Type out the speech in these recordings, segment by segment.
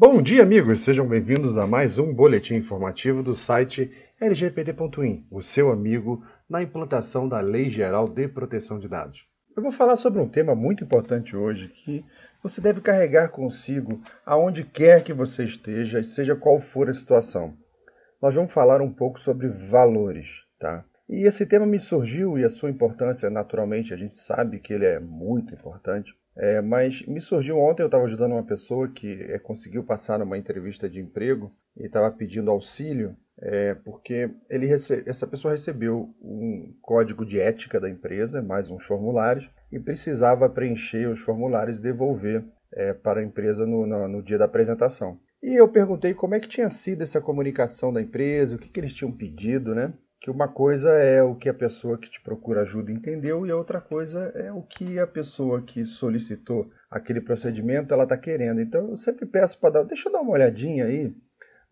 Bom dia, amigos! Sejam bem-vindos a mais um boletim informativo do site lgpd.in, o seu amigo na implantação da Lei Geral de Proteção de Dados. Eu vou falar sobre um tema muito importante hoje que você deve carregar consigo aonde quer que você esteja, seja qual for a situação. Nós vamos falar um pouco sobre valores, tá? E esse tema me surgiu e a sua importância, naturalmente, a gente sabe que ele é muito importante, é, mas me surgiu ontem, eu estava ajudando uma pessoa que é, conseguiu passar numa entrevista de emprego e estava pedindo auxílio, é, porque ele essa pessoa recebeu um código de ética da empresa, mais uns formulários, e precisava preencher os formulários e devolver é, para a empresa no, no, no, dia da apresentação. E eu perguntei como é que tinha sido essa comunicação da empresa, o que, que eles tinham pedido, né? Que uma coisa é o que a pessoa que te procura ajuda entendeu e a outra coisa é o que a pessoa que solicitou aquele procedimento ela está querendo. Então eu sempre peço para dar, deixa eu dar uma olhadinha aí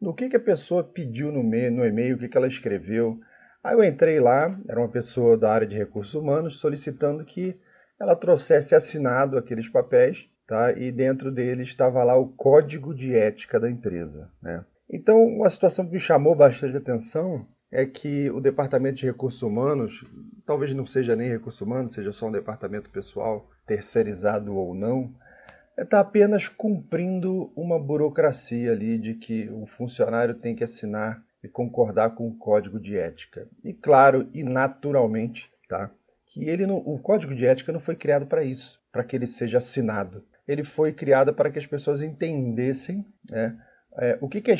no que, que a pessoa pediu no, no e-mail, o que, que ela escreveu. Aí eu entrei lá, era uma pessoa da área de recursos humanos solicitando que ela trouxesse assinado aqueles papéis, tá? E dentro deles estava lá o código de ética da empresa, né? Então, uma situação que me chamou bastante atenção é que o Departamento de Recursos Humanos, talvez não seja nem recursos humanos, seja só um departamento pessoal, terceirizado ou não, está apenas cumprindo uma burocracia ali de que o funcionário tem que assinar e concordar com o código de ética. E claro e naturalmente, tá? Que ele não, o código de ética não foi criado para isso, para que ele seja assinado. Ele foi criado para que as pessoas entendessem, né? É, o que, que a,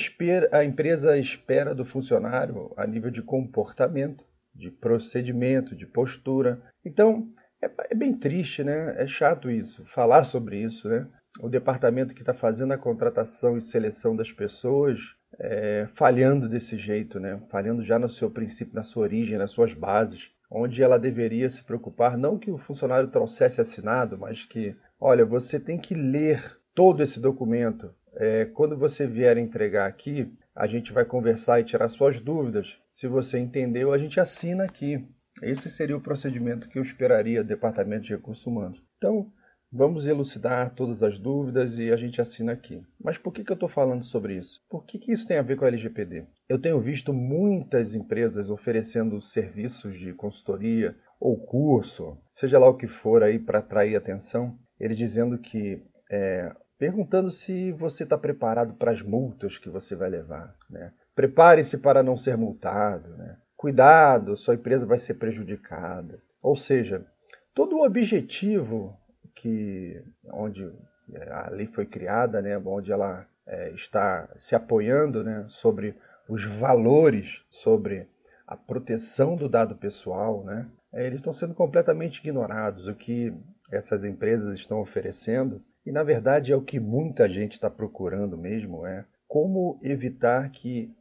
a empresa espera do funcionário a nível de comportamento, de procedimento, de postura. Então, é, é, bem triste, né? É chato isso, falar sobre isso, né? O departamento que está fazendo a contratação e seleção das pessoas é, falhando desse jeito, né? Falhando já no seu princípio, na sua origem, nas suas bases, onde ela deveria se preocupar, não que o funcionário trouxesse assinado, mas que, olha, você tem que ler todo esse documento, é, quando você vier entregar aqui, a gente vai conversar e tirar suas dúvidas. Se você entendeu, a gente assina aqui. Esse seria o procedimento que eu esperaria do Departamento de Recursos Humanos. Então, vamos elucidar todas as dúvidas e a gente assina aqui. Mas por que, que eu estou falando sobre isso? Por que, que isso tem a ver com a LGPD? Eu tenho visto muitas empresas oferecendo serviços de consultoria ou curso, seja lá o que for aí para atrair atenção, ele dizendo que é, perguntando se você está preparado para as multas que você vai levar. Né? Prepare-se para não ser multado. Né? Cuidado, sua empresa vai ser prejudicada. Ou seja, todo o objetivo que onde é, a lei foi criada, né, onde ela é, está se apoiando né, sobre os valores, sobre a proteção do dado pessoal, né, é, eles estão sendo completamente ignorados. O que essas empresas estão oferecendo e na verdade é o que muita gente está procurando mesmo, é como evitar que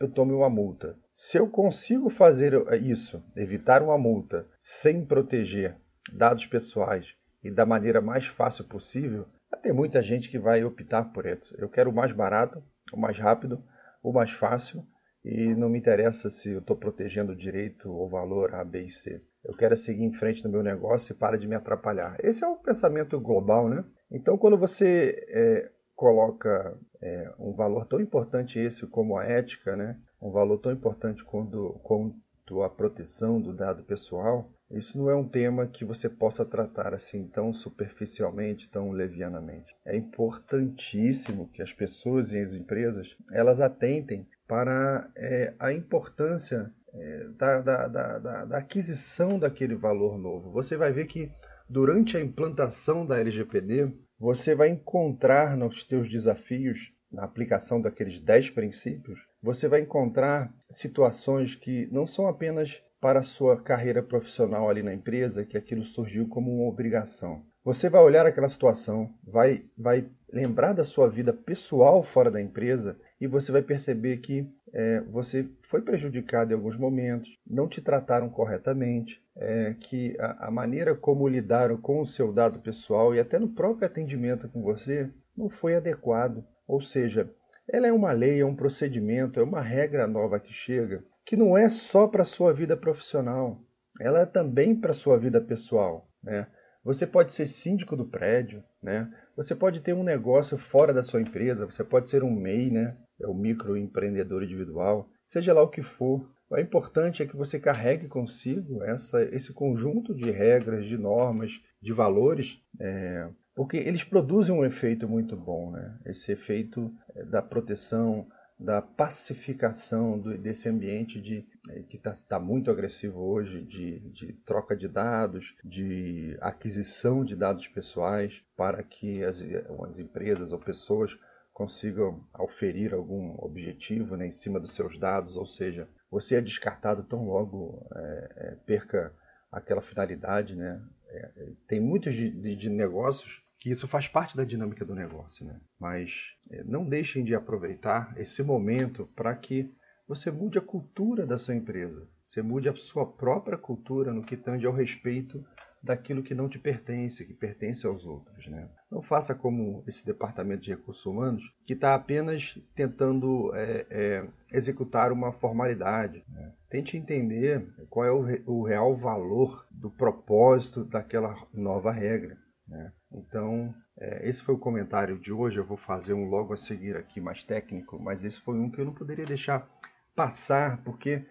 eu tome uma multa. Se eu consigo fazer isso, evitar uma multa, sem proteger dados pessoais e da maneira mais fácil possível, ter muita gente que vai optar por isso. Eu quero o mais barato, o mais rápido, o mais fácil e não me interessa se eu estou protegendo o direito ou valor A, B e C. Eu quero seguir em frente no meu negócio e para de me atrapalhar. Esse é o pensamento global, né? Então, quando você é, coloca é, um valor tão importante esse como a ética, né? um valor tão importante quanto, quanto a proteção do dado pessoal, isso não é um tema que você possa tratar assim tão superficialmente, tão levianamente. É importantíssimo que as pessoas e as empresas elas atentem para é, a importância é, da, da, da, da aquisição daquele valor novo. Você vai ver que durante a implantação da LGPD, você vai encontrar nos teus desafios, na aplicação daqueles 10 princípios, você vai encontrar situações que não são apenas para a sua carreira profissional ali na empresa, que aquilo surgiu como uma obrigação. Você vai olhar aquela situação, vai, vai lembrar da sua vida pessoal fora da empresa e você vai perceber que é, você foi prejudicado em alguns momentos, não te trataram corretamente, é, que a, a, maneira como lidaram com o seu dado pessoal e até no próprio atendimento com você não foi adequado. Ou seja, ela é uma lei, é um procedimento, é uma regra nova que chega, que não é só para a sua vida profissional, ela é também para a sua vida pessoal. Né? Você pode ser síndico do prédio, né? Você pode ter um negócio fora da sua empresa, você pode ser um MEI, né? É o microempreendedor individual, seja lá o que for. O importante é que você carregue consigo essa, esse conjunto de regras, de normas, de valores, é, porque eles produzem um efeito muito bom, né? Esse efeito é, da proteção, da pacificação do, desse ambiente de, é, que está tá muito agressivo hoje, de, de, troca de dados, de aquisição de dados pessoais, para que as, as empresas ou pessoas consigam auferir algum objetivo né, em cima dos seus dados, ou seja, você é descartado tão logo é, é, perca aquela finalidade. Né? É, tem muitos de, de, de negócios que isso faz parte da dinâmica do negócio, né? Mas é, não deixem de aproveitar esse momento para que você mude a cultura da sua empresa, você mude a sua própria cultura no que tange ao respeito daquilo que não te pertence, que pertence aos outros. Né? Não faça como esse departamento de recursos humanos, que está apenas tentando é, é, executar uma formalidade. Né? Tente entender qual é o, o real valor do propósito daquela nova regra. Né? Então, é, esse foi o comentário de hoje. Eu vou fazer um logo a seguir aqui mais técnico, mas esse foi um que eu não poderia deixar passar, porque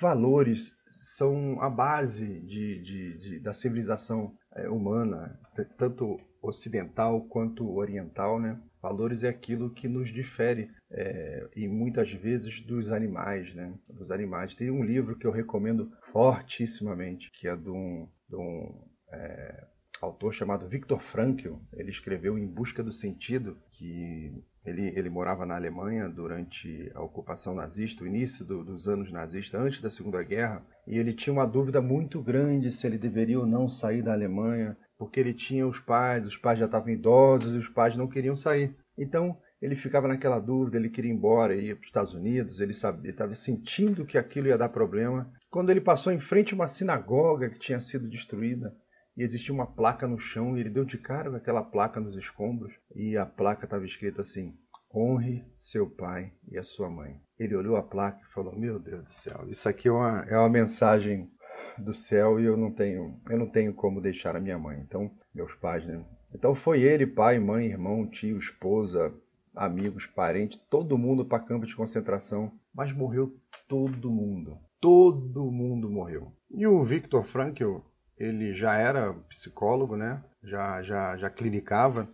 valores são a base de, de, de, da civilização é, humana, tanto ocidental quanto oriental. Né? Valores é aquilo que nos difere é, e muitas vezes dos animais. Né? Dos animais. Tem um livro que eu recomendo fortissimamente, que é de um, de um é, autor chamado Viktor Frankl. Ele escreveu Em Busca do Sentido, que ele, ele morava na Alemanha durante a ocupação nazista, o início do, dos anos nazistas, antes da Segunda Guerra, e ele tinha uma dúvida muito grande se ele deveria ou não sair da Alemanha, porque ele tinha os pais, os pais já estavam idosos e os pais não queriam sair. Então, ele ficava naquela dúvida, ele queria ir embora, ia para os Estados Unidos, ele estava sentindo que aquilo ia dar problema. Quando ele passou em frente a uma sinagoga que tinha sido destruída, e existia uma placa no chão e ele deu de cara com aquela placa nos escombros e a placa estava escrito assim: honre seu pai e a sua mãe. Ele olhou a placa e falou: Meu Deus do céu, isso aqui é uma, é uma mensagem do céu e eu não tenho eu não tenho como deixar a minha mãe. Então, meus pais, né? Então foi ele, pai, mãe, irmão, tio, esposa, amigos, parentes, todo mundo para campo de concentração, mas morreu todo mundo. Todo mundo morreu. E o Viktor Frankl, ele já era psicólogo, né? já, já, já clinicava.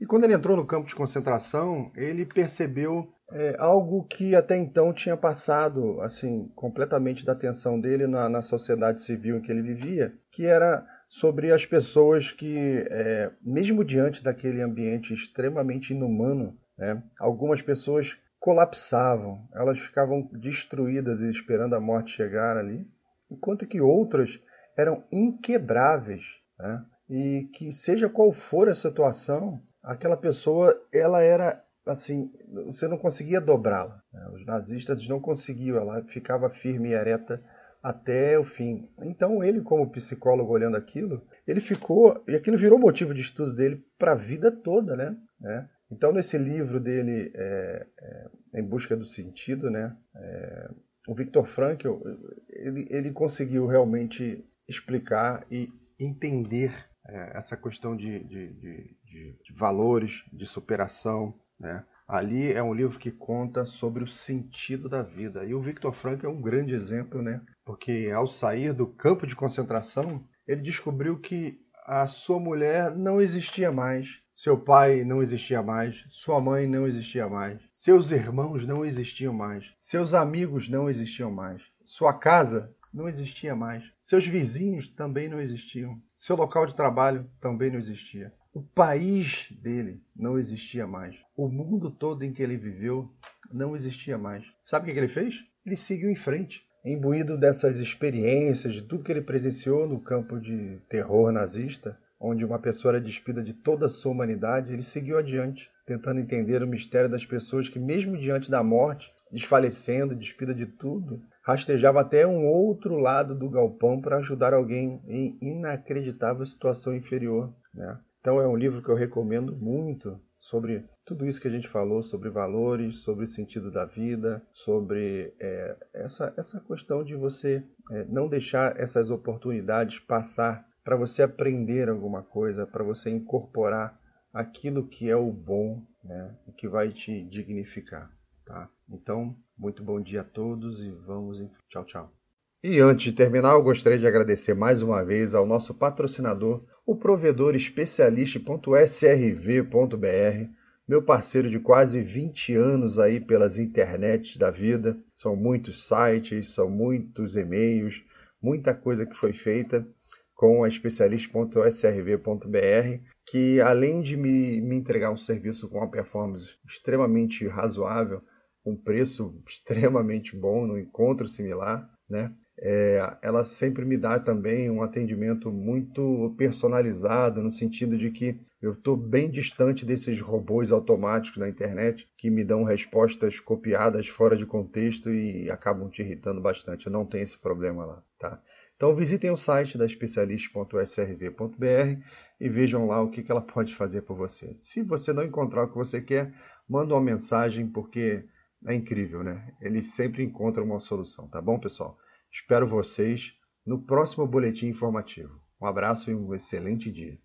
E quando ele entrou no campo de concentração, ele percebeu é, algo que até então tinha passado assim completamente da atenção dele na, na sociedade civil em que ele vivia, que era sobre as pessoas que, é, mesmo diante daquele ambiente extremamente inumano, né, algumas pessoas colapsavam, elas ficavam destruídas esperando a morte chegar ali, enquanto que outras eram inquebráveis, né? e que seja qual for a situação, aquela pessoa ela era assim, você não conseguia dobrá-la. Né? Os nazistas não conseguiam, ela ficava firme e ereta até o fim. Então ele, como psicólogo olhando aquilo, ele ficou e aquilo virou motivo de estudo dele para a vida toda, né? né? Então nesse livro dele, é, é, em busca do sentido, né? É, o Viktor Frankl ele, ele conseguiu realmente explicar e entender é, essa questão de, de, de, de, valores, de superação. Né? Ali é um livro que conta sobre o sentido da vida. E o Viktor Frankl é um grande exemplo, né? porque ao sair do campo de concentração, ele descobriu que a sua mulher não existia mais, seu pai não existia mais, sua mãe não existia mais, seus irmãos não existiam mais, seus amigos não existiam mais, sua casa não existia mais. Seus vizinhos também não existiam. Seu local de trabalho também não existia. O país dele não existia mais. O mundo todo em que ele viveu não existia mais. Sabe o que ele fez? Ele seguiu em frente. Imbuído dessas experiências, de tudo que ele presenciou no campo de terror nazista, onde uma pessoa era despida de toda a sua humanidade, ele seguiu adiante, tentando entender o mistério das pessoas que, mesmo diante da morte, desfalecendo, despida de tudo, rastejava até um outro lado do galpão para ajudar alguém em inacreditável situação inferior. Né? Então é um livro que eu recomendo muito sobre tudo isso que a gente falou, sobre valores, sobre o sentido da vida, sobre é, essa, essa questão de você é, não deixar essas oportunidades passar para você aprender alguma coisa, para você incorporar aquilo que é o bom, né, que vai te dignificar, tá? Então, muito bom dia a todos e vamos em tchau, tchau. E antes de terminar, eu gostaria de agradecer mais uma vez ao nosso patrocinador, o provedor especialista.srv.br, meu parceiro de quase 20 anos aí pelas internets da vida. São muitos sites, são muitos e-mails, muita coisa que foi feita com a especialista.srv.br, que além de me, me entregar um serviço com uma performance extremamente razoável, um preço extremamente bom, no encontro similar, né? É, ela sempre me dá também um atendimento muito personalizado, no sentido de que eu estou bem distante desses robôs automáticos na internet que me dão respostas copiadas fora de contexto e acabam te irritando bastante. Eu não tenho esse problema lá, tá? Então visitem o site da especialista.srv.br e vejam lá o que ela pode fazer por você. Se você não encontrar o que você quer, manda uma mensagem porque é incrível, né? Eles sempre encontram uma solução, tá bom, pessoal? Espero vocês no próximo boletim informativo. Um abraço e um excelente dia.